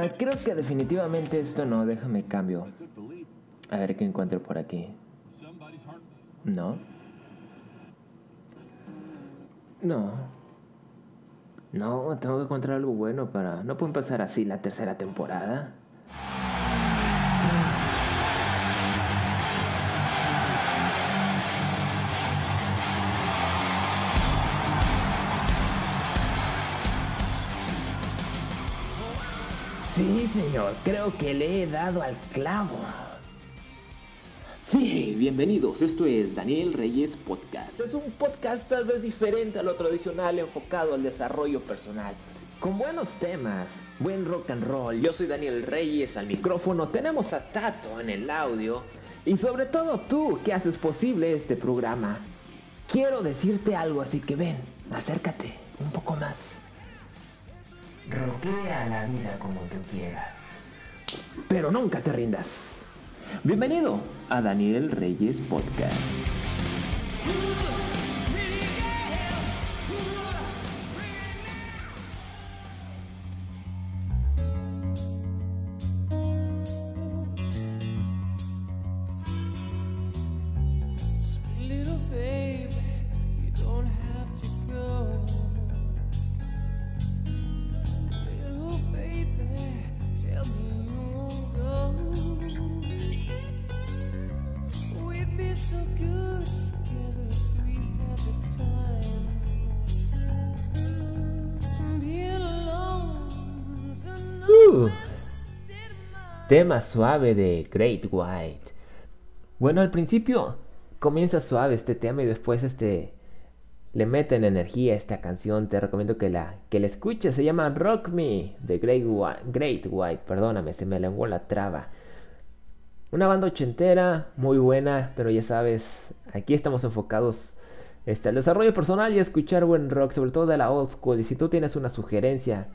Ah, creo que definitivamente esto no, déjame cambio. A ver qué encuentro por aquí. No. No. No, tengo que encontrar algo bueno para... No puedo empezar así la tercera temporada. Sí, señor, creo que le he dado al clavo. Sí, bienvenidos. Esto es Daniel Reyes Podcast. Es un podcast tal vez diferente a lo tradicional enfocado al desarrollo personal. Con buenos temas, buen rock and roll. Yo soy Daniel Reyes al micrófono. Tenemos a Tato en el audio. Y sobre todo tú que haces posible este programa. Quiero decirte algo, así que ven, acércate un poco más. Roquea la vida como tú quieras. Pero nunca te rindas. Bienvenido a Daniel Reyes Podcast. Tema suave de Great White. Bueno, al principio comienza suave este tema y después este le meten energía esta canción. Te recomiendo que la que la escuches. Se llama Rock Me de Great White. Great White. Perdóname, se me lenguó la traba. Una banda ochentera, muy buena, pero ya sabes, aquí estamos enfocados este, al desarrollo personal y a escuchar buen rock, sobre todo de la old school. Y si tú tienes una sugerencia,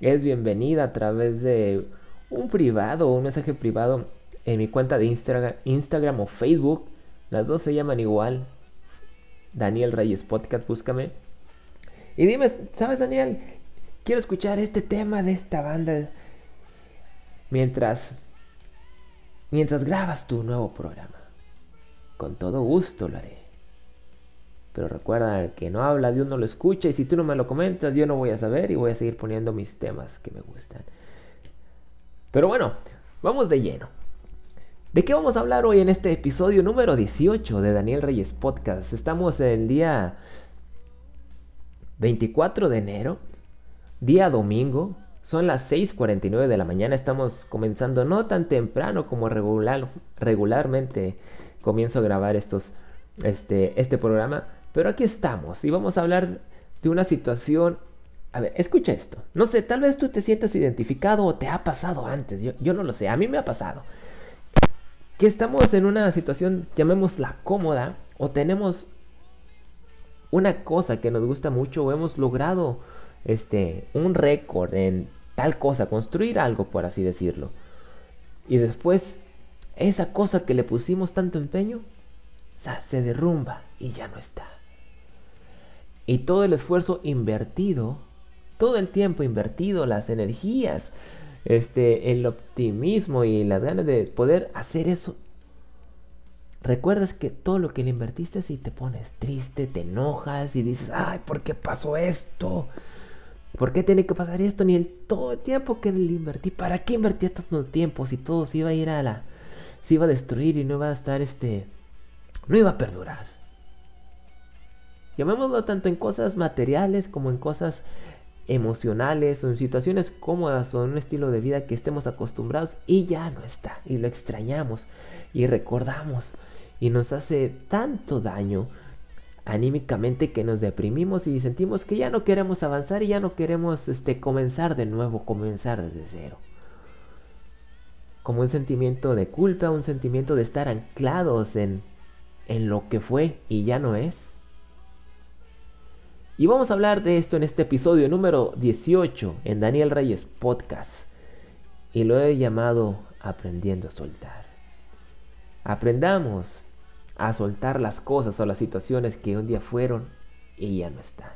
es bienvenida a través de un privado un mensaje privado en mi cuenta de Instagram, o Facebook. Las dos se llaman igual. Daniel Reyes Podcast, búscame. Y dime, ¿sabes Daniel? Quiero escuchar este tema de esta banda. Mientras mientras grabas tu nuevo programa. Con todo gusto lo haré. Pero recuerda, que no habla, Dios no lo escucha. Y si tú no me lo comentas, yo no voy a saber y voy a seguir poniendo mis temas que me gustan. Pero bueno, vamos de lleno. ¿De qué vamos a hablar hoy en este episodio número 18 de Daniel Reyes Podcast? Estamos el día 24 de enero, día domingo. Son las 6:49 de la mañana. Estamos comenzando no tan temprano como regular, regularmente comienzo a grabar estos, este, este programa. Pero aquí estamos y vamos a hablar de una situación. A ver, escucha esto. No sé, tal vez tú te sientas identificado o te ha pasado antes. Yo, yo no lo sé, a mí me ha pasado. Que estamos en una situación, llamémosla cómoda, o tenemos una cosa que nos gusta mucho o hemos logrado este un récord en tal cosa, construir algo por así decirlo. Y después esa cosa que le pusimos tanto empeño se derrumba y ya no está. Y todo el esfuerzo invertido, todo el tiempo invertido, las energías, este el optimismo y las ganas de poder hacer eso recuerdas que todo lo que le invertiste si te pones triste, te enojas y dices, ay, ¿por qué pasó esto? ¿Por qué tiene que pasar esto? Ni el todo el tiempo que le invertí. ¿Para qué invertí tanto tiempo si todo se iba a ir a la... se iba a destruir y no iba a estar este... no iba a perdurar? Llamémoslo tanto en cosas materiales como en cosas emocionales en situaciones cómodas en un estilo de vida que estemos acostumbrados y ya no está y lo extrañamos y recordamos y nos hace tanto daño anímicamente que nos deprimimos y sentimos que ya no queremos avanzar y ya no queremos este comenzar de nuevo, comenzar desde cero. Como un sentimiento de culpa, un sentimiento de estar anclados en en lo que fue y ya no es. Y vamos a hablar de esto en este episodio número 18 en Daniel Reyes Podcast. Y lo he llamado Aprendiendo a soltar. Aprendamos a soltar las cosas o las situaciones que un día fueron y ya no están.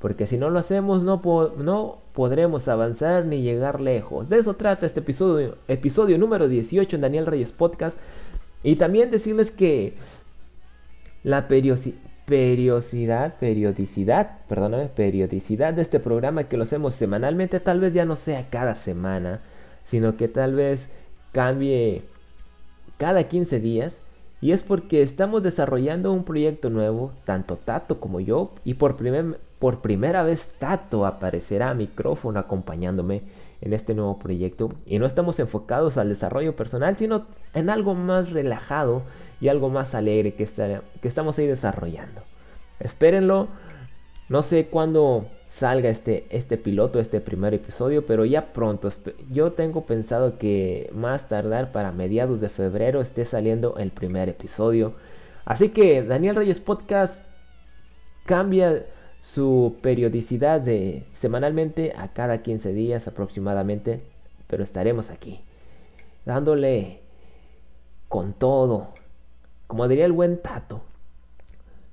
Porque si no lo hacemos no, no podremos avanzar ni llegar lejos. De eso trata este episodio, episodio número 18 en Daniel Reyes Podcast. Y también decirles que la periodicidad, periodicidad, perdóname, periodicidad de este programa que lo hacemos semanalmente, tal vez ya no sea cada semana, sino que tal vez cambie cada 15 días. Y es porque estamos desarrollando un proyecto nuevo, tanto Tato como yo, y por, primer- por primera vez Tato aparecerá a micrófono acompañándome en este nuevo proyecto. Y no estamos enfocados al desarrollo personal, sino en algo más relajado y algo más alegre que, estará- que estamos ahí desarrollando. Espérenlo, no sé cuándo salga este, este piloto, este primer episodio, pero ya pronto. Yo tengo pensado que más tardar para mediados de febrero esté saliendo el primer episodio. Así que Daniel Reyes Podcast cambia su periodicidad de semanalmente a cada 15 días aproximadamente, pero estaremos aquí, dándole con todo. Como diría el buen Tato,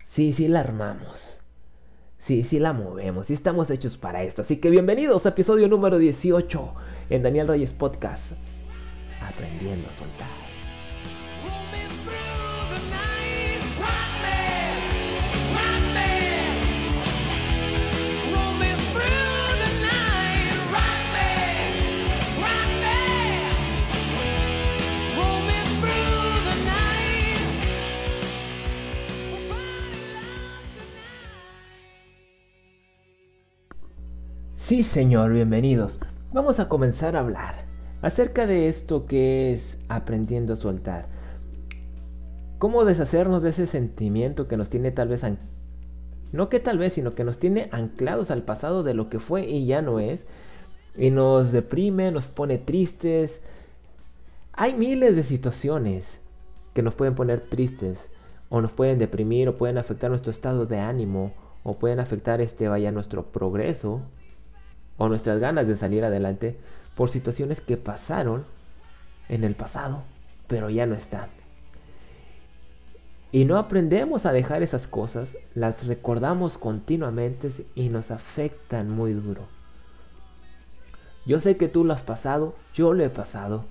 sí, sí la armamos. Sí, sí la movemos, sí estamos hechos para esto. Así que bienvenidos a episodio número 18 en Daniel Reyes Podcast. Aprendiendo a soltar. Sí, señor, bienvenidos. Vamos a comenzar a hablar acerca de esto que es aprendiendo a soltar. Cómo deshacernos de ese sentimiento que nos tiene tal vez no que tal vez, sino que nos tiene anclados al pasado de lo que fue y ya no es y nos deprime, nos pone tristes. Hay miles de situaciones que nos pueden poner tristes o nos pueden deprimir o pueden afectar nuestro estado de ánimo o pueden afectar este vaya nuestro progreso o nuestras ganas de salir adelante por situaciones que pasaron en el pasado, pero ya no están. Y no aprendemos a dejar esas cosas, las recordamos continuamente y nos afectan muy duro. Yo sé que tú lo has pasado, yo lo he pasado.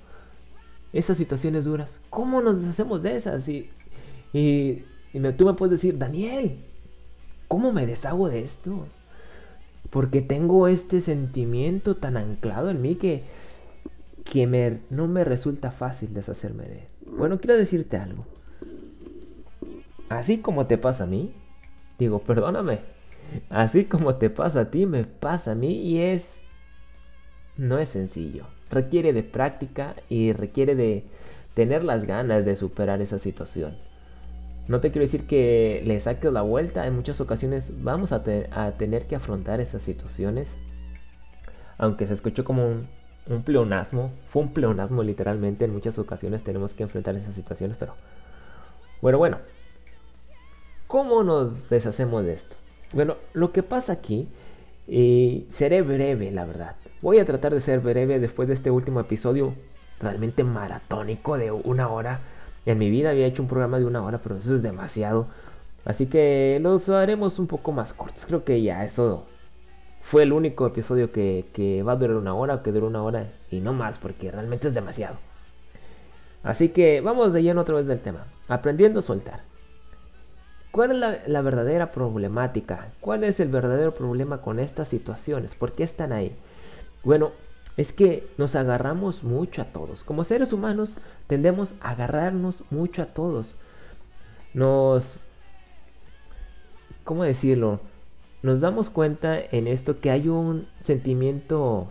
Esas situaciones duras, ¿cómo nos deshacemos de esas? Y, y, me- tú me puedes decir, Daniel, ¿cómo me deshago de esto? Porque tengo este sentimiento tan anclado en mí que, que no me resulta fácil deshacerme de él. Bueno, quiero decirte algo. Así como te pasa a mí, digo, perdóname. Así como te pasa a ti, me pasa a mí y es... No es sencillo. Requiere de práctica y requiere de tener las ganas de superar esa situación. No te quiero decir que le saques la vuelta, en muchas ocasiones vamos a, te- a tener que afrontar esas situaciones. Aunque se escuchó como un, un pleonasmo, fue un pleonasmo literalmente, en muchas ocasiones tenemos que enfrentar esas situaciones, pero... Bueno, bueno. ¿Cómo nos deshacemos de esto? Bueno, lo que pasa aquí, y seré breve, la verdad. Voy a tratar de ser breve después de este último episodio realmente maratónico de una hora. En mi vida había hecho un programa de una hora, pero eso es demasiado. Así que los haremos un poco más cortos. Creo que ya eso fue el único episodio que, va a durar una hora, que dura una hora y no más, porque realmente es demasiado. Así que vamos de lleno otra vez del tema. Aprendiendo a soltar. ¿Cuál es la verdadera problemática? ¿Cuál es el verdadero problema con estas situaciones? ¿Por qué están ahí? Bueno, es que nos agarramos mucho a todos. Como seres humanos tendemos a agarrarnos mucho a todos. Nos... ¿Cómo decirlo? Nos damos cuenta en esto que hay un sentimiento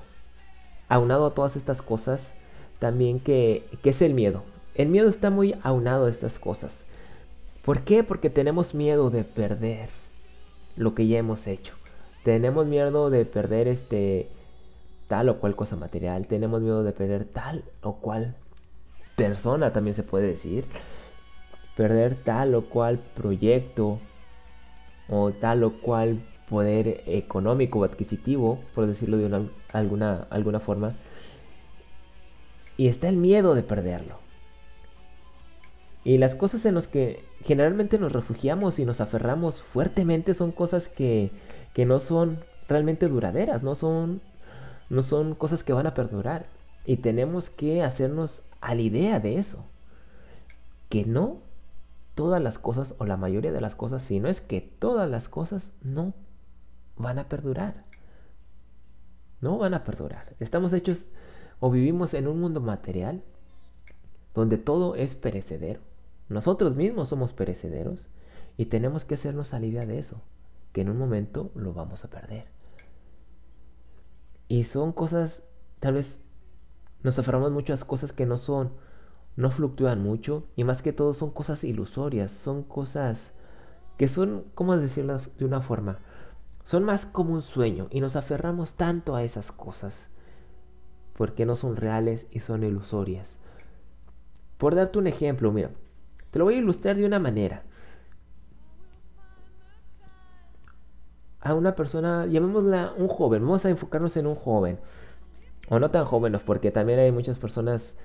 aunado a todas estas cosas también que, que es el miedo. El miedo está muy aunado a estas cosas. ¿Por qué? Porque tenemos miedo de perder lo que ya hemos hecho. Tenemos miedo de perder este tal o cual cosa material. Tenemos miedo de perder tal o cual persona, también se puede decir. Perder tal o cual proyecto o tal o cual poder económico o adquisitivo, por decirlo de una, alguna, alguna forma. Y está el miedo de perderlo. Y las cosas en las que generalmente nos refugiamos y nos aferramos fuertemente son cosas que, que no son realmente duraderas, no son, no son cosas que van a perdurar. Y tenemos que hacernos a la idea de eso. Que no todas las cosas, o la mayoría de las cosas, si no es que todas las cosas no van a perdurar. No van a perdurar. Estamos hechos o vivimos en un mundo material donde todo es perecedero. Nosotros mismos somos perecederos y tenemos que hacernos a la idea de eso, que en un momento lo vamos a perder. Y son cosas, tal vez nos aferramos muchas cosas que no son, no fluctúan mucho y más que todo son cosas ilusorias, son cosas que son, ¿cómo decirlo de una forma? Son más como un sueño y nos aferramos tanto a esas cosas porque no son reales y son ilusorias. Por darte un ejemplo, mira, te lo voy a ilustrar de una manera. A una persona, llamémosla un joven, vamos a enfocarnos en un joven. O no tan jóvenes, porque también hay muchas personas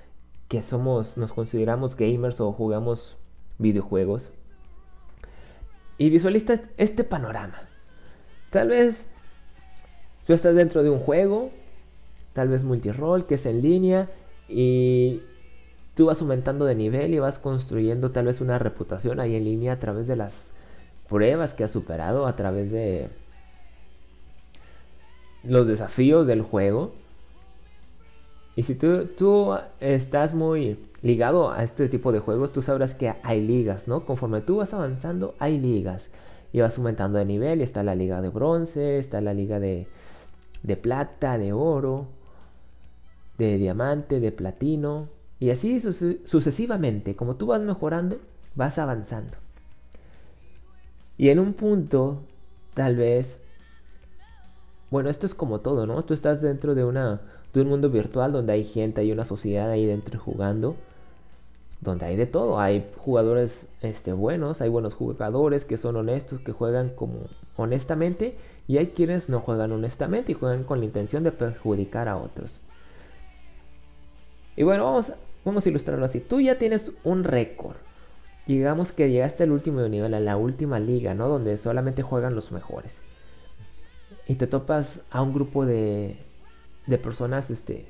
que somos, nos consideramos gamers o jugamos videojuegos. Y visualiza este panorama. Tal vez tú estás dentro de un juego, tal vez multirol, que es en línea, y tú vas aumentando de nivel y vas construyendo tal vez una reputación ahí en línea a través de las pruebas que has superado, a través de los desafíos del juego. Y si tú, tú estás muy ligado a este tipo de juegos, tú sabrás que hay ligas, ¿no? Conforme tú vas avanzando, hay ligas. Y vas aumentando de nivel y está la liga de bronce, está la liga de, de plata, de oro, de diamante, de platino. Y así sucesivamente, como tú vas mejorando, vas avanzando. Y en un punto, tal vez, bueno, esto es como todo, ¿no? Tú estás dentro de, una, de un mundo virtual donde hay gente, hay una sociedad ahí dentro jugando, donde hay de todo. Hay jugadores este, buenos, hay buenos jugadores que son honestos, que juegan como honestamente, y hay quienes no juegan honestamente y juegan con la intención de perjudicar a otros. Y bueno, vamos, vamos a ilustrarlo así. Tú ya tienes un récord. Digamos que llegaste al último nivel, a la última liga, ¿no? Donde solamente juegan los mejores. Y te topas a un grupo de, de personas este,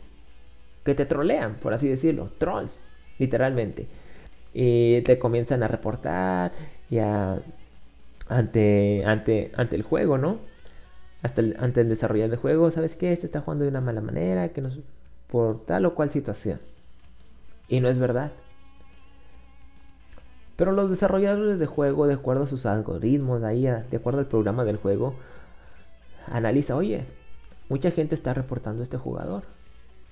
que te trolean, por así decirlo. Trolls, literalmente. Y te comienzan a reportar y a, ante, ante, ante el juego, ¿no? Hasta el, ante el desarrollar del juego, ¿sabes qué? Este está jugando de una mala manera, que nos, por tal o cual situación. Y no es verdad. Pero los desarrolladores de juego, de acuerdo a sus algoritmos, de, ahí de acuerdo al programa del juego, analiza, oye, mucha gente está reportando a este jugador.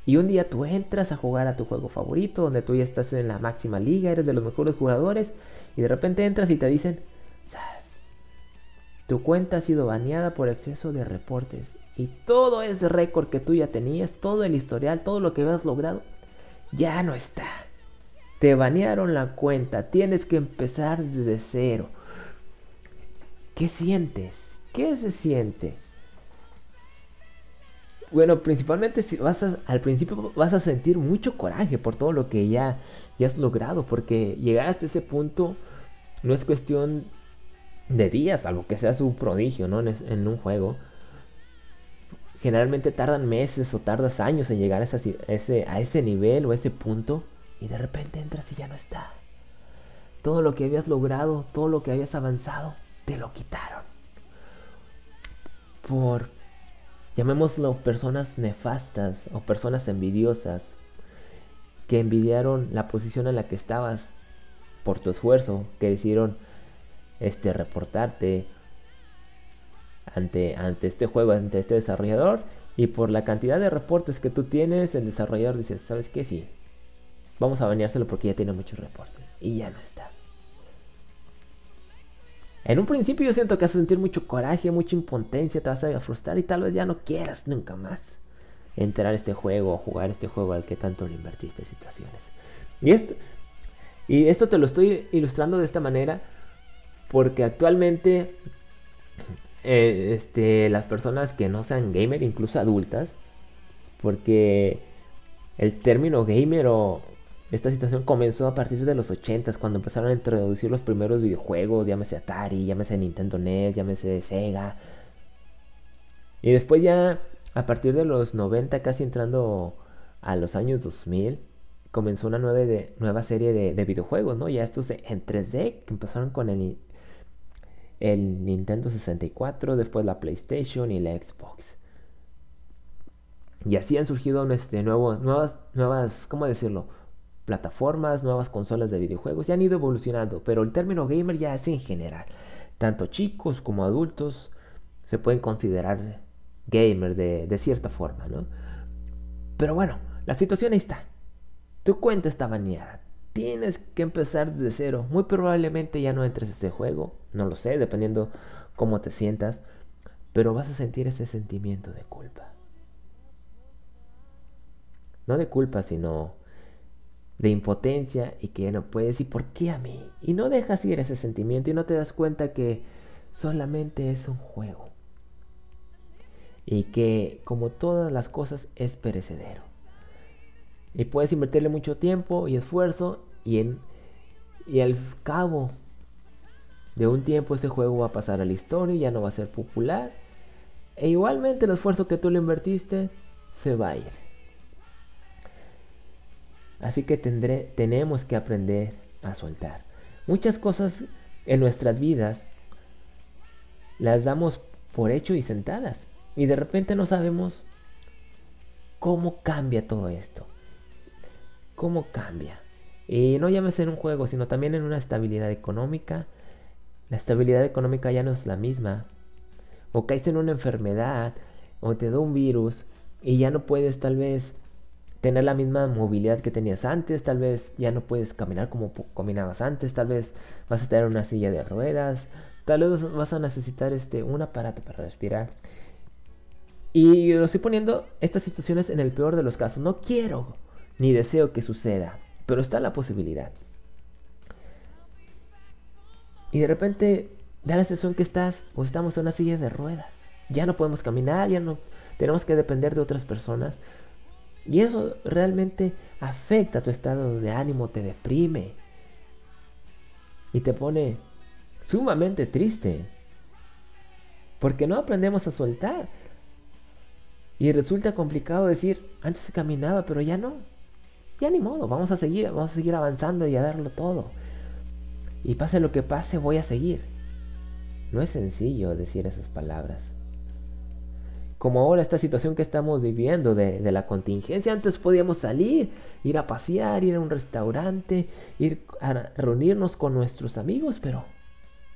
Y un día tú entras a jugar a tu juego favorito, donde tú ya estás en la máxima liga, eres de los mejores jugadores, y de repente entras y te dicen, tu cuenta ha sido baneada por exceso de reportes. Y todo ese récord que tú ya tenías, todo el historial, todo lo que habías logrado, ya no está. Te banearon la cuenta, tienes que empezar desde cero. ¿Qué sientes? ¿Qué se siente? Bueno, principalmente si vas al principio vas a sentir mucho coraje por todo lo que ya, ya has logrado, porque llegar hasta ese punto no es cuestión de días, algo que sea un prodigio, ¿no? En, en un juego generalmente tardan meses o tardas años en llegar a ese, a ese nivel o a ese punto y de repente entras y ya no está. Todo lo que habías logrado, todo lo que habías avanzado, te lo quitaron. Por, llamémoslo, personas nefastas o personas envidiosas que envidiaron la posición en la que estabas por tu esfuerzo, que decidieron este, reportarte ante, ante este juego, ante este desarrollador. Y por la cantidad de reportes que tú tienes, el desarrollador dice, ¿sabes qué? Sí, vamos a baneárselo porque ya tiene muchos reportes. Y ya no está. En un principio yo siento que vas a sentir mucho coraje, mucha impotencia, te vas a frustrar y tal vez ya no quieras nunca más entrar a este juego o jugar este juego al que tanto le invertiste situaciones. Y esto, y esto te lo estoy ilustrando de esta manera porque actualmente eh, este, las personas que no sean gamer, incluso adultas, porque el término gamer o esta situación comenzó a partir de los 80 cuando empezaron a introducir los primeros videojuegos, llámese Atari, llámese Nintendo NES, llámese Sega. Y después ya, a partir de los 90, casi entrando a los años 2000, comenzó una nueva, de- nueva serie de, de videojuegos, ¿no? Ya estos en 3D, que empezaron con el, el Nintendo 64, después la PlayStation y la Xbox. Y así han surgido este, nuevos, nuevas, nuevas, ¿cómo decirlo? Plataformas, nuevas consolas de videojuegos y han ido evolucionando, pero el término gamer ya es en general. Tanto chicos como adultos se pueden considerar gamer de, cierta forma, ¿no? Pero bueno, la situación ahí está. Tu cuenta está baneada. Tienes que empezar desde cero. Muy probablemente ya no entres a ese juego. No lo sé, dependiendo cómo te sientas. Pero vas a sentir ese sentimiento de culpa. No de culpa, sino de impotencia y que ya no puedes. ¿Y por qué a mí? Y no dejas ir ese sentimiento y no te das cuenta que solamente es un juego. Y que como todas las cosas es perecedero. Y puedes invertirle mucho tiempo y esfuerzo y, en, y al cabo de un tiempo ese juego va a pasar a la historia y ya no va a ser popular. E igualmente el esfuerzo que tú le invertiste se va a ir. Así que tendré, tenemos que aprender a soltar. Muchas cosas en nuestras vidas las damos por hecho y sentadas. Y de repente no sabemos cómo cambia todo esto. Cómo cambia. Y no llámese en un juego, sino también en una estabilidad económica. La estabilidad económica ya no es la misma. O caes en una enfermedad, o te da un virus, y ya no puedes tal vez tener la misma movilidad que tenías antes, tal vez ya no puedes caminar como caminabas antes, tal vez vas a en una silla de ruedas, tal vez vas a necesitar este un aparato para respirar. Y lo estoy poniendo estas situaciones en el peor de los casos. No quiero ni deseo que suceda, pero está la posibilidad. Y de repente da la sensación que estás o estamos en una silla de ruedas. Ya no podemos caminar, ya no tenemos que depender de otras personas. Y eso realmente afecta tu estado de ánimo, te deprime. Y te pone sumamente triste. Porque no aprendemos a soltar. Y resulta complicado decir, antes se caminaba, pero ya no. Ya ni modo, vamos a seguir, vamos a seguir avanzando y a darlo todo. Y pase lo que pase, voy a seguir. No es sencillo decir esas palabras. Como ahora esta situación que estamos viviendo de, la contingencia, antes podíamos salir, ir a pasear, ir a un restaurante, ir a reunirnos con nuestros amigos, pero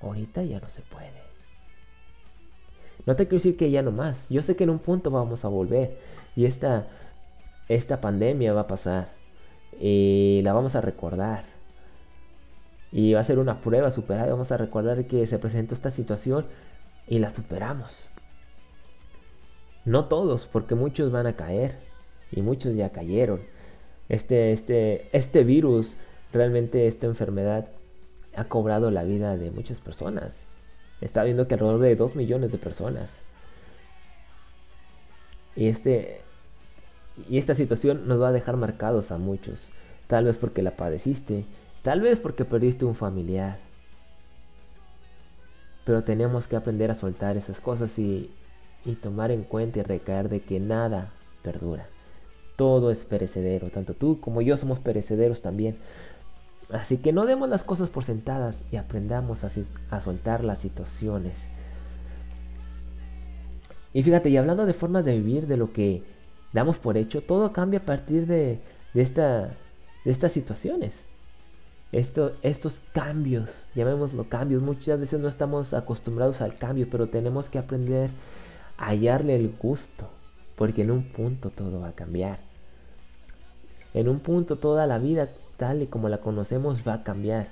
ahorita ya no se puede. No te quiero decir que ya no más. Yo sé que en un punto vamos a volver. Y esta, esta pandemia va a pasar. Y la vamos a recordar. Y va a ser una prueba superada. Vamos a recordar que se presentó esta situación y la superamos. No todos, porque muchos van a caer. Y muchos ya cayeron. Este, este, este virus, realmente esta enfermedad, ha cobrado la vida de muchas personas. Está viendo que alrededor de 2 millones de personas. Y, este, y esta situación nos va a dejar marcados a muchos. Tal vez porque la padeciste. Tal vez porque perdiste un familiar. Pero tenemos que aprender a soltar esas cosas y, y tomar en cuenta y recaer de que nada perdura. Todo es perecedero. Tanto tú como yo somos perecederos también. Así que no demos las cosas por sentadas y aprendamos a, a soltar las situaciones. Y fíjate, y hablando de formas de vivir, de lo que damos por hecho, todo cambia a partir de, de, esta, de estas situaciones. Esto, estos cambios, llamémoslo cambios, muchas veces no estamos acostumbrados al cambio, pero tenemos que aprender hallarle el gusto, porque en un punto todo va a cambiar. En un punto toda la vida tal y como la conocemos va a cambiar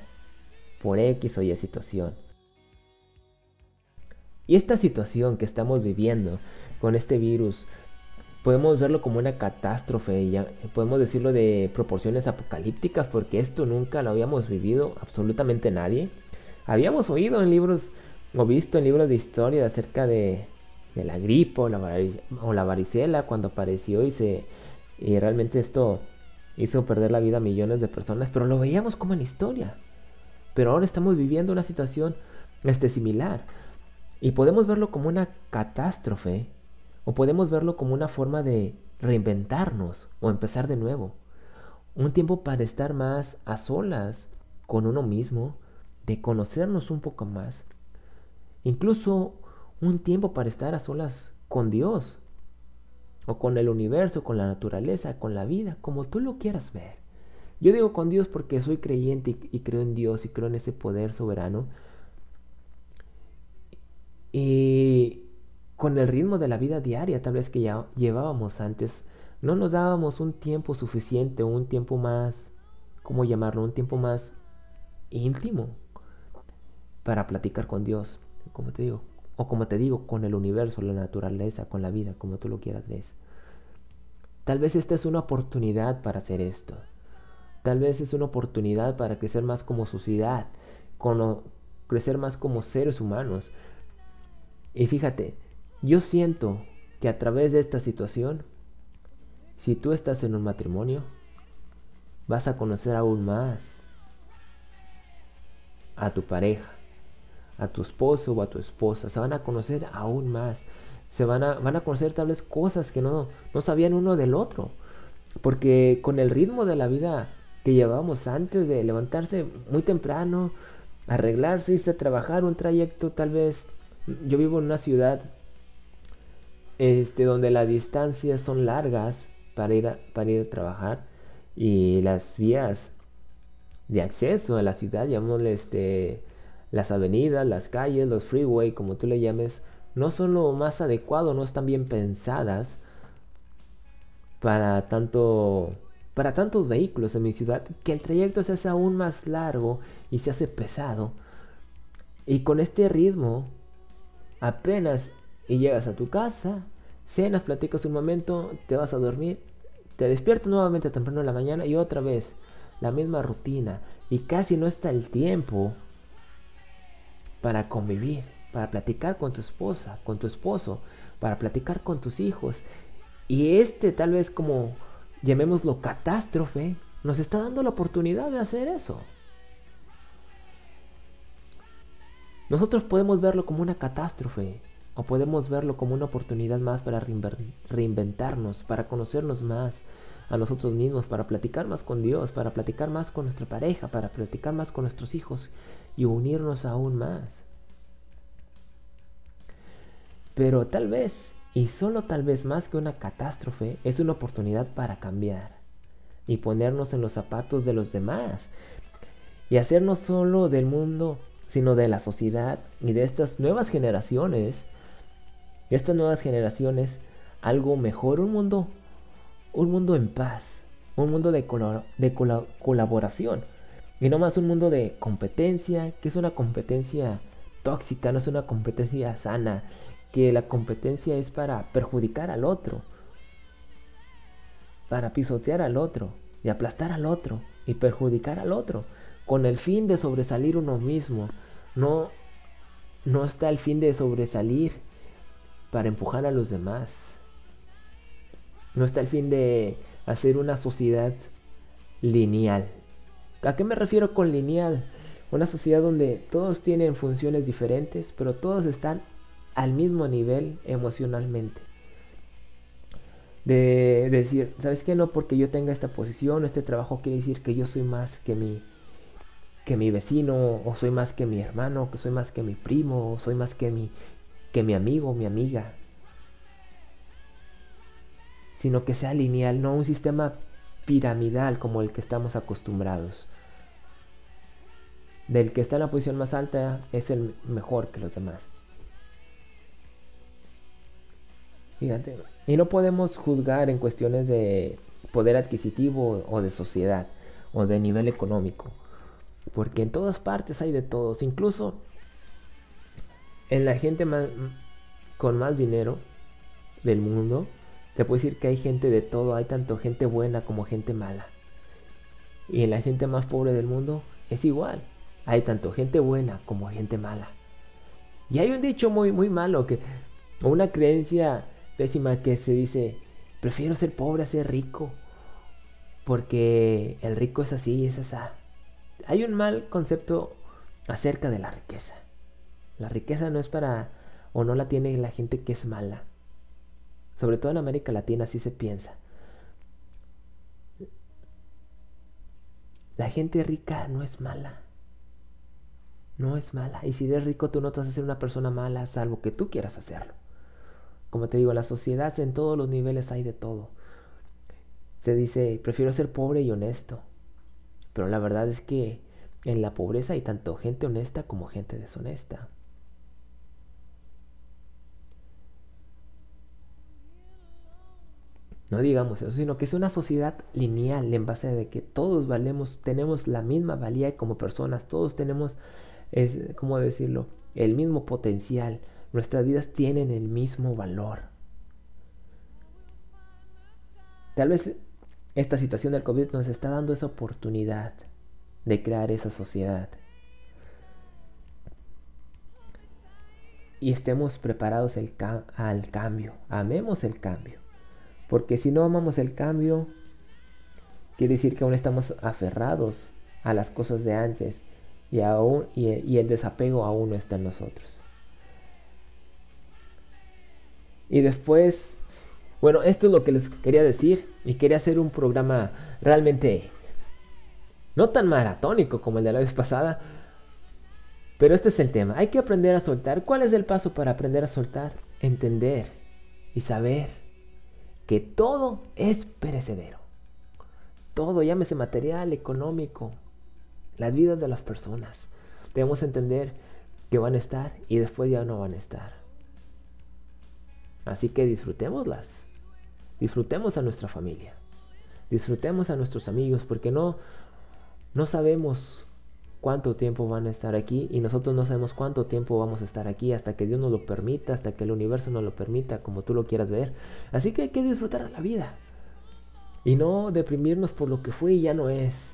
por X o Y situación. Y esta situación que estamos viviendo con este virus, podemos verlo como una catástrofe, ya, podemos decirlo de proporciones apocalípticas, porque esto nunca lo habíamos vivido absolutamente nadie. Habíamos oído en libros o visto en libros de historia acerca de, de la gripe o la, la varicela cuando apareció y se y realmente esto hizo perder la vida a millones de personas, pero lo veíamos como en historia. Pero ahora estamos viviendo una situación este, similar. Y podemos verlo como una catástrofe, O podemos verlo como una forma de reinventarnos o empezar de nuevo. Un tiempo para estar más a solas con uno mismo, de conocernos un poco más. Incluso un tiempo para estar a solas con Dios o con el universo, con la naturaleza, con la vida, como tú lo quieras ver. Yo digo con Dios porque soy creyente y, creo en Dios y creo en ese poder soberano. Y con el ritmo de la vida diaria, tal vez que ya llevábamos antes, no nos dábamos un tiempo suficiente, un tiempo más, ¿cómo llamarlo? Un tiempo más íntimo para platicar con Dios, como te digo, o como te digo, con el universo, la naturaleza, con la vida, como tú lo quieras ver. Tal vez esta es una oportunidad para hacer esto. Tal vez es una oportunidad para crecer más como sociedad, como crecer más como seres humanos. Y fíjate, yo siento que a través de esta situación, si tú estás en un matrimonio, vas a conocer aún más a tu pareja, a tu esposo o a tu esposa. Se van a conocer aún más. Se van a, van a conocer tal vez cosas que no, no sabían uno del otro. Porque con el ritmo de la vida que llevábamos antes de levantarse muy temprano, arreglarse, irse a trabajar, un trayecto tal vez. Yo vivo en una ciudad este, donde las distancias son largas para ir a, para ir a trabajar y las vías de acceso a la ciudad, llamémosle este, las avenidas, las calles, los freeway, como tú le llames, no son lo más adecuado, no están bien pensadas para tanto para tantos vehículos en mi ciudad que el trayecto se hace aún más largo y se hace pesado. Y con este ritmo, apenas y llegas a tu casa, cenas, platicas un momento, te vas a dormir, te despiertas nuevamente temprano en la mañana y otra vez la misma rutina. Y casi no está el tiempo para convivir, para platicar con tu esposa, con tu esposo, para platicar con tus hijos. Y este tal vez como llamémoslo catástrofe, nos está dando la oportunidad de hacer eso. Nosotros podemos verlo como una catástrofe o podemos verlo como una oportunidad más para reinventarnos, para conocernos más a nosotros mismos, para platicar más con Dios, para platicar más con nuestra pareja, para platicar más con nuestros hijos y unirnos aún más. Pero tal vez y solo tal vez más que una catástrofe, es una oportunidad para cambiar y ponernos en los zapatos de los demás. Y hacer no solo del mundo, sino de la sociedad y de estas nuevas generaciones, estas nuevas generaciones, algo mejor, un mundo, un mundo en paz, un mundo de, de colaboración. Y no más un mundo de competencia, que es una competencia tóxica, no es una competencia sana, que la competencia es para perjudicar al otro, para pisotear al otro y aplastar al otro y perjudicar al otro, con el fin de sobresalir uno mismo. No, no está el fin de sobresalir para empujar a los demás. No está el fin de hacer una sociedad lineal. ¿A qué me refiero con lineal? Una sociedad donde todos tienen funciones diferentes, pero todos están al mismo nivel emocionalmente. De decir, ¿sabes qué? No porque yo tenga esta posición, este trabajo quiere decir que yo soy más que mi que mi vecino o soy más que mi hermano, que soy más que mi primo, o soy más que mi que mi amigo, mi amiga. Sino que sea lineal, no un sistema piramidal como el que estamos acostumbrados. Del que está en la posición más alta es el mejor que los demás. Fíjate. Y no podemos juzgar en cuestiones de poder adquisitivo o de sociedad o de nivel económico. Porque en todas partes hay de todos. Incluso en la gente con más dinero del mundo, te puedo decir que hay gente de todo. Hay tanto gente buena como gente mala. Y en la gente más pobre del mundo es igual. Hay tanto gente buena como gente mala. Y hay un dicho muy, muy malo que, o una creencia pésima que se dice, prefiero ser pobre a ser rico, porque el rico es así, es así. Hay un mal concepto acerca de la riqueza. La riqueza no es para, o no la tiene la gente que es mala. Sobre todo en América Latina así se piensa. La gente rica no es mala. No es mala. Y si eres rico, tú no te vas a ser una persona mala, salvo que tú quieras hacerlo. Como te digo, la sociedad en todos los niveles hay de todo. Se dice, prefiero ser pobre y honesto. Pero la verdad es que en la pobreza hay tanto gente honesta como gente deshonesta. No digamos eso, sino que es una sociedad lineal en base de que todos valemos, tenemos la misma valía como personas, todos tenemos, es, ¿cómo decirlo?, el mismo potencial. Nuestras vidas tienen el mismo valor. Tal vez esta situación del COVID nos está dando esa oportunidad de crear esa sociedad. Y estemos preparados al cambio. Amemos el cambio. Porque si no amamos el cambio, quiere decir que aún estamos aferrados a las cosas de antes y, aún, y, el desapego aún no está en nosotros. Y después, bueno, esto es lo que les quería decir y quería hacer un programa realmente no tan maratónico como el de la vez pasada, pero este es el tema. Hay que aprender a soltar. ¿Cuál es el paso para aprender a soltar? Entender y saber que todo es perecedero. Todo, llámese material, económico, las vidas de las personas. Debemos entender que van a estar y después ya no van a estar. Así que disfrutémoslas. Disfrutemos a nuestra familia. Disfrutemos a nuestros amigos porque no, no sabemos cuánto tiempo van a estar aquí y nosotros no sabemos cuánto tiempo vamos a estar aquí hasta que Dios nos lo permita, hasta que el universo nos lo permita, como tú lo quieras ver. Así que hay que disfrutar de la vida y no deprimirnos por lo que fue y ya no es.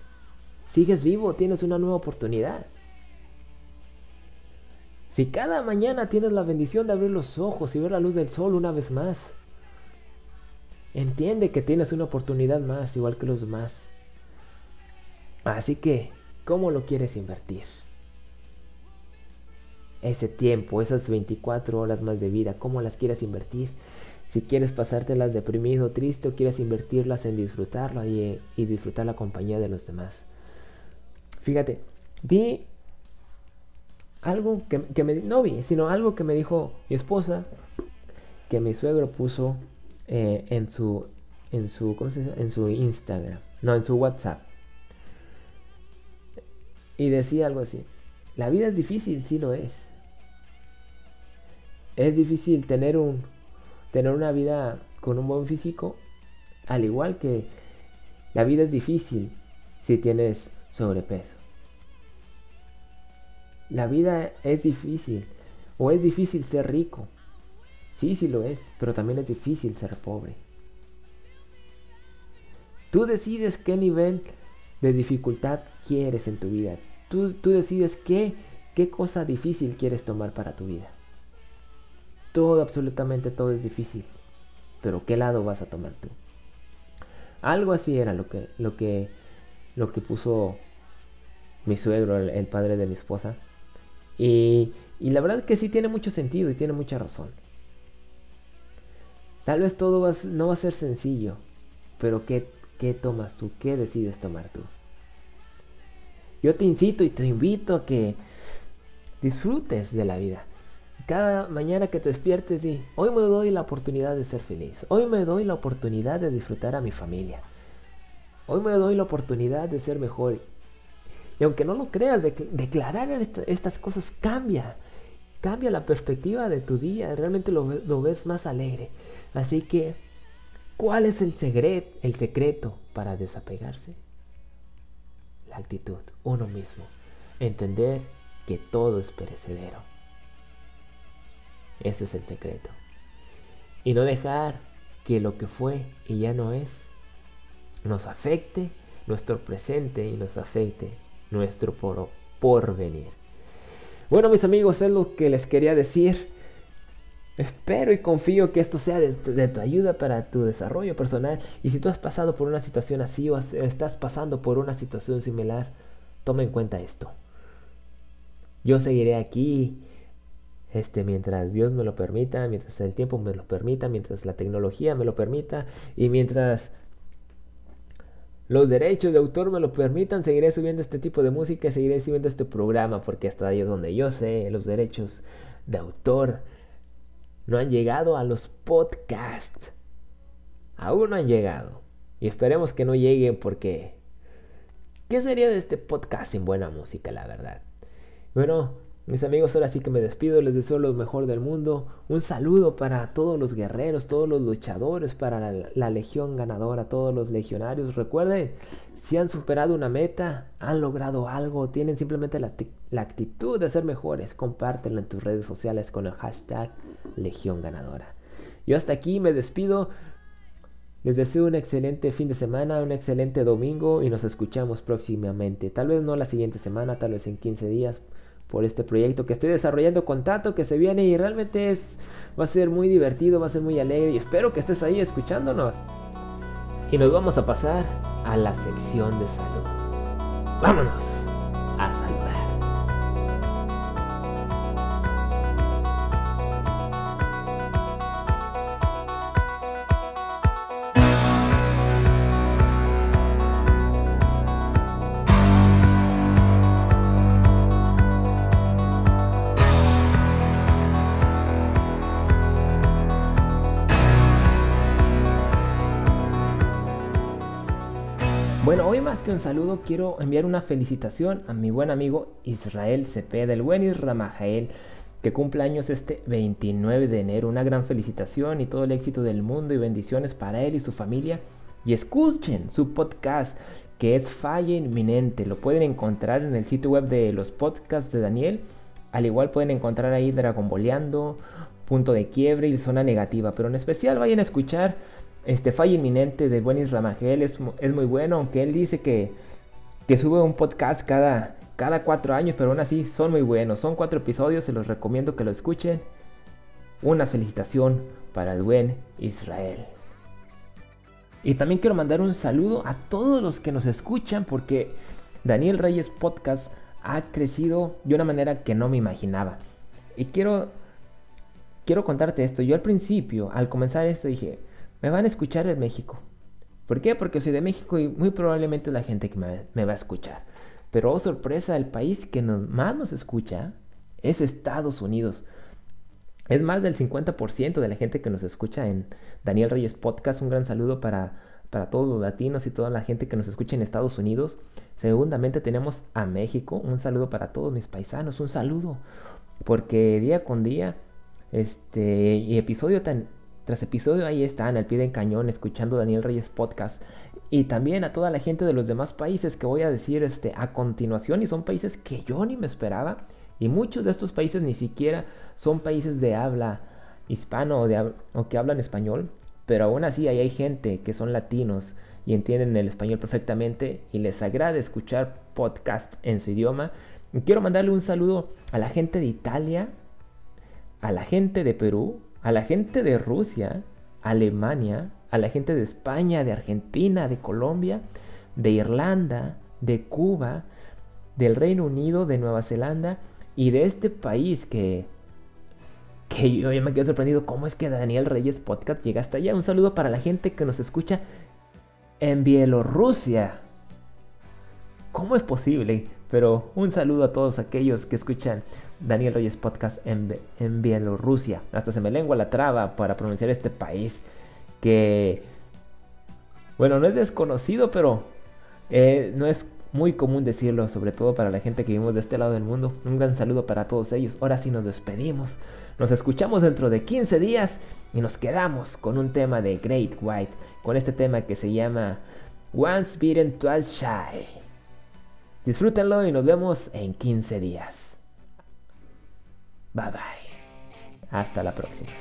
Sigues vivo, tienes una nueva oportunidad. Si cada mañana tienes la bendición de abrir los ojos y ver la luz del sol una vez más, entiende que tienes una oportunidad más, igual que los demás. Así que ¿Cómo lo quieres invertir? Ese tiempo, esas 24 horas más de vida, ¿cómo las quieres invertir? Si quieres pasártelas deprimido, triste o quieres invertirlas en disfrutarlo y, disfrutar la compañía de los demás. Fíjate, vi algo que, que, me, no vi, sino algo que me dijo mi esposa, que mi suegro puso eh, en su, en su, ¿cómo se dice? En su Instagram, no, en su WhatsApp. Y decía algo así, la vida es difícil, sí lo es. Es difícil tener, un, tener una vida con un buen físico, al igual que la vida es difícil si tienes sobrepeso. La vida es difícil, o es difícil ser rico. Sí, sí lo es, pero también es difícil ser pobre. Tú decides qué nivel de dificultad quieres en tu vida. Tú, tú decides qué, qué cosa difícil quieres tomar para tu vida. Todo, absolutamente todo es difícil. Pero ¿qué lado vas a tomar tú? Algo así era lo que, lo que, lo que puso mi suegro, el, padre de mi esposa. Y, y, la verdad que sí tiene mucho sentido y tiene mucha razón. Tal vez todo no va a ser sencillo, pero ¿qué, ¿qué tomas tú? ¿Qué decides tomar tú? Yo te incito y te invito a que disfrutes de la vida. Cada mañana que te despiertes y hoy me doy la oportunidad de ser feliz. Hoy me doy la oportunidad de disfrutar a mi familia. Hoy me doy la oportunidad de ser mejor. Y aunque no lo creas, declarar estas cosas cambia. Cambia la perspectiva de tu día. Realmente lo, lo ves más alegre. Así que, ¿cuál es el secreto, para desapegarse? La actitud, uno mismo. Entender que todo es perecedero. Ese es el secreto. Y no dejar que lo que fue y ya no es nos afecte nuestro presente y nos afecte nuestro por porvenir. Bueno, mis amigos, es lo que les quería decir. Espero y confío que esto sea de tu, ayuda para tu desarrollo personal. Y si tú has pasado por una situación así o estás pasando por una situación similar, toma en cuenta esto. Yo seguiré aquí Este, mientras Dios me lo permita, mientras el tiempo me lo permita, mientras la tecnología me lo permita y mientras los derechos de autor me lo permitan, seguiré subiendo este tipo de música seguiré subiendo este programa porque hasta ahí es donde yo sé los derechos de autor no han llegado a los podcasts. Aún no han llegado. Y esperemos que no lleguen porque... ¿Qué sería de este podcast sin buena música, la verdad? Bueno, mis amigos, ahora sí que me despido, les deseo lo mejor del mundo. Un saludo para todos los guerreros, todos los luchadores, para la, legión ganadora, todos los legionarios. Recuerden, si han superado una meta, han logrado algo, tienen simplemente la, la actitud de ser mejores, compártelo en tus redes sociales con el hashtag legión ganadora. Yo hasta aquí me despido. Les deseo un excelente fin de semana, un excelente domingo y nos escuchamos próximamente. Tal vez no la siguiente semana, tal vez en 15 días por este proyecto que estoy desarrollando con Tato que se viene y realmente es va a ser muy divertido, va a ser muy alegre y espero que estés ahí escuchándonos. Y nos vamos a pasar a la sección de saludos. Vámonos a saludar. Un saludo quiero enviar una felicitación a mi buen amigo Israel Cepeda, el buen Isramajael, que cumple años este 29 de enero. Una gran felicitación y todo el éxito del mundo y bendiciones para él y su familia. Y escuchen su podcast que es Falla Inminente. Lo pueden encontrar en el sitio web de los podcasts de Daniel. Al igual pueden encontrar ahí Dragon Boleando, Punto de Quiebre y Zona Negativa. Pero en especial vayan a escuchar este Falla Inminente de Buen Ramagel es, es, muy bueno, aunque él dice que, que sube un podcast cada, cada cuatro años, pero aún así son muy buenos. Son cuatro episodios, se los recomiendo que lo escuchen. Una felicitación para el buen Israel. Y también quiero mandar un saludo a todos los que nos escuchan porque Daniel Reyes Podcast ha crecido de una manera que no me imaginaba. Y quiero, quiero contarte esto. Yo al principio, al comenzar esto, dije, me van a escuchar en México. ¿Por qué? Porque soy de México y muy probablemente la gente que me, va a escuchar. Pero oh sorpresa, el país que más nos escucha es Estados Unidos. Es más del 50% de la gente que nos escucha en Daniel Reyes Podcast. Un gran saludo para, para todos los latinos y toda la gente que nos escucha en Estados Unidos. Segundamente tenemos a México. Un saludo para todos mis paisanos. Un saludo. Porque día con día, este, y episodio tan, tras episodio ahí están al pie del cañón escuchando Daniel Reyes Podcast y también a toda la gente de los demás países que voy a decir este, a continuación y son países que yo ni me esperaba y muchos de estos países ni siquiera son países de habla hispano o, de, o que hablan español, pero aún así ahí hay gente que son latinos y entienden el español perfectamente y les agrada escuchar podcasts en su idioma. Quiero mandarle un saludo a la gente de Italia, a la gente de Perú, a la gente de Rusia, Alemania, a la gente de España, de Argentina, de Colombia, de Irlanda, de Cuba, del Reino Unido, de Nueva Zelanda y de este país que que yo ya me quedé sorprendido cómo es que Daniel Reyes Podcast llega hasta allá. Un saludo para la gente que nos escucha en Bielorrusia. ¿Cómo es posible? Pero un saludo a todos aquellos que escuchan Daniel Reyes Podcast en, en Bielorrusia. Hasta se me lengua la traba para pronunciar este país que, bueno, no es desconocido, pero eh, no es muy común decirlo, sobre todo para la gente que vivimos de este lado del mundo. Un gran saludo para todos ellos. Ahora sí nos despedimos. Nos escuchamos dentro de 15 días y nos quedamos con un tema de Great White, con este tema que se llama Once Beaten, Twice Shy. Disfrútenlo y nos vemos en 15 días. Bye bye. Hasta la próxima.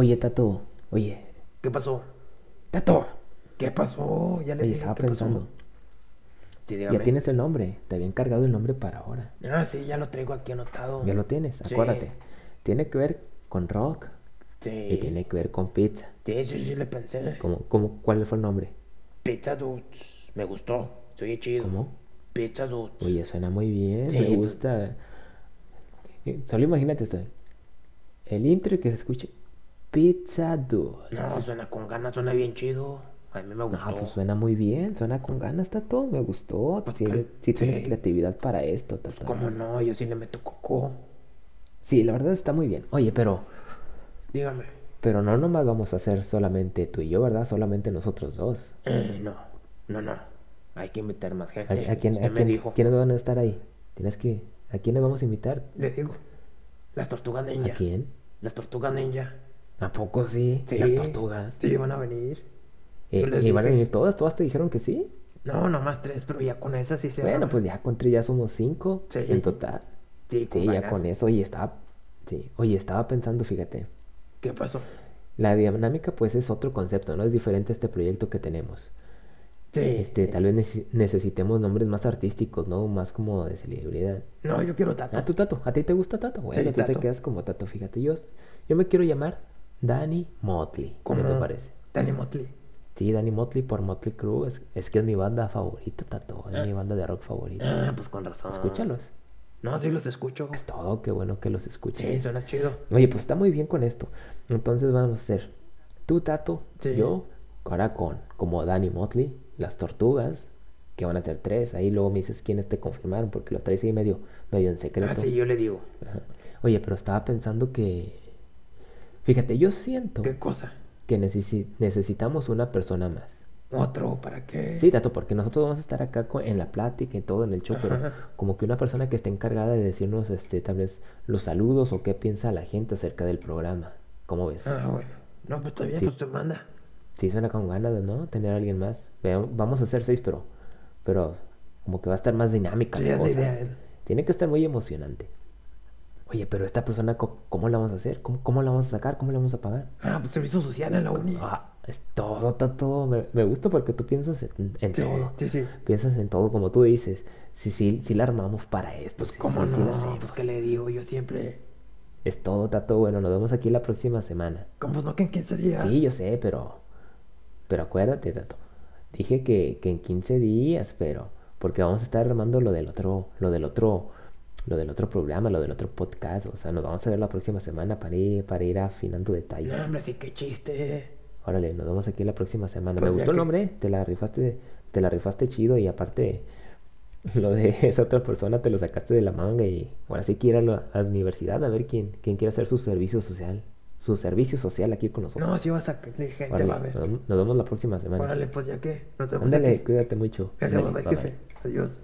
Oye, Tato, oye, ¿Qué pasó? Tato, ¿Qué pasó? Ya le oye, dije, estaba ¿qué pasó? pensando. Sí. Ya tienes el nombre, te había encargado el nombre para ahora. Ah, sí, ya lo traigo aquí anotado. Ya lo tienes, Sí. acuérdate. Tiene que ver con rock Sí. y tiene que ver con pizza. Sí, sí, sí, le pensé. ¿Cómo, cómo, ¿Cuál fue el nombre? Pizza Dudes. Me gustó. Soy chido. ¿Cómo? Pizza Dudes. Oye, suena muy bien, Sí, me pues- gusta. Eh, Solo imagínate esto. El intro y que se escuche Pizza Dude. No, suena con ganas, suena bien chido. A mí me gustó. No, pues suena muy bien, suena con ganas, Tato, me gustó. Pues Sí, que- sí tienes creatividad para esto, Tato. ¿Cómo no? Yo sí le meto coco. Sí, la verdad está muy bien. Oye, pero, Dígame. pero no nomás vamos a hacer solamente tú y yo, ¿verdad? Solamente nosotros dos. Eh, no, no, no. Hay que invitar más ¿A, gente. a quién, Usted a me dijo. quiénes van a estar ahí? Tienes que, ¿a quiénes vamos a invitar? Le digo. Las tortugas ninja. ¿A quién? Las tortugas ninja. ¿A poco sí? Sí. Las tortugas. Sí, van a venir. Eh, ¿Y van a venir todas? ¿Todas te dijeron que sí? No, nomás tres, pero ya con esas sí se Bueno, pues ya con tres ya somos cinco Sí. en total. Sí, Sí, ya con eso. Oye, estaba, sí. Oye, estaba pensando, fíjate. ¿Qué pasó? La dinámica, pues, es otro concepto, ¿no? Es diferente a este proyecto que tenemos. Sí. Este, tal vez nece- necesitemos nombres más artísticos, ¿no? Más como de celebridad. No, yo quiero tato. Ah, tu Tato. ¿A ti te gusta Tato? Bueno, Sí, tú te quedas como Tato, fíjate. Yo, yo me quiero llamar Danny Motley. ¿Qué te parece? Danny Motley. Sí, Danny Motley por Motley Crue. Es, es que es mi banda favorita, Tato. Es Ah. mi banda de rock favorita. Ah, pues con razón. Escúchalos. No, sí los escucho. Es todo, qué bueno que los escuches. Sí, suena chido. Oye, pues está muy bien con esto. Entonces vamos a hacer tú, Tato, Sí. yo, ahora con como Danny Motley, las tortugas, que van a ser tres. Ahí luego me dices quiénes te confirmaron, porque los traes ahí medio, medio en secreto. Ah, sí, yo le digo. Ajá. Oye, pero estaba pensando que. Fíjate, yo siento ¿Qué cosa? que necesi- necesitamos una persona más. ¿Otro? ¿Para qué? Sí, Tato, porque nosotros vamos a estar acá en la plática y todo en el show, pero como que una persona que esté encargada de decirnos, este, tal vez los saludos o qué piensa la gente acerca del programa. ¿Cómo ves? Ah, bueno. No, pues está bien, Sí. pues te manda. Sí, suena con ganas de, ¿no? Tener a alguien más. Vamos a hacer seis, pero, pero como que va a estar más dinámica Sí, la cosa. idea. Tiene que estar muy emocionante. Oye, pero esta persona, ¿cómo la vamos a hacer? ¿Cómo, cómo la vamos a sacar? ¿Cómo la vamos a pagar? Ah, pues servicio social en la uni. Ah, es todo, todo. Me, me gusta porque tú piensas en, en sí, todo. sí, sí. Piensas en todo, como tú dices. Sí, sí, sí la armamos para esto. Pues sí, cómo sí, no, sí la hacemos. pues que le digo, yo siempre. Es todo, Tato. Bueno, nos vemos aquí la próxima semana. Como pues no que en 15 días. Sí, yo sé, pero... Pero acuérdate, Tato. Dije que, que en 15 días, pero... Porque vamos a estar armando lo del otro... Lo del otro... Lo del otro programa, lo del otro podcast. O sea, nos vamos a ver la próxima semana para ir, para ir afinando detalles. No, hombre, sí, qué chiste. Órale, nos vemos aquí la próxima semana. Pues Me gustó el nombre, te la rifaste, te la rifaste chido y aparte lo de esa otra persona te lo sacaste de la manga y ahora sí que ir a la, universidad a ver quién, quién quiere hacer su servicio social, su servicio social aquí con nosotros. No, sí vas a salir gente, Órale, va a ver. nos, nos vemos la próxima semana. Órale, pues ya que. Nos vemos Ándale, aquí. cuídate mucho. Gracias, Ándale, bye, bye, jefe. Adiós.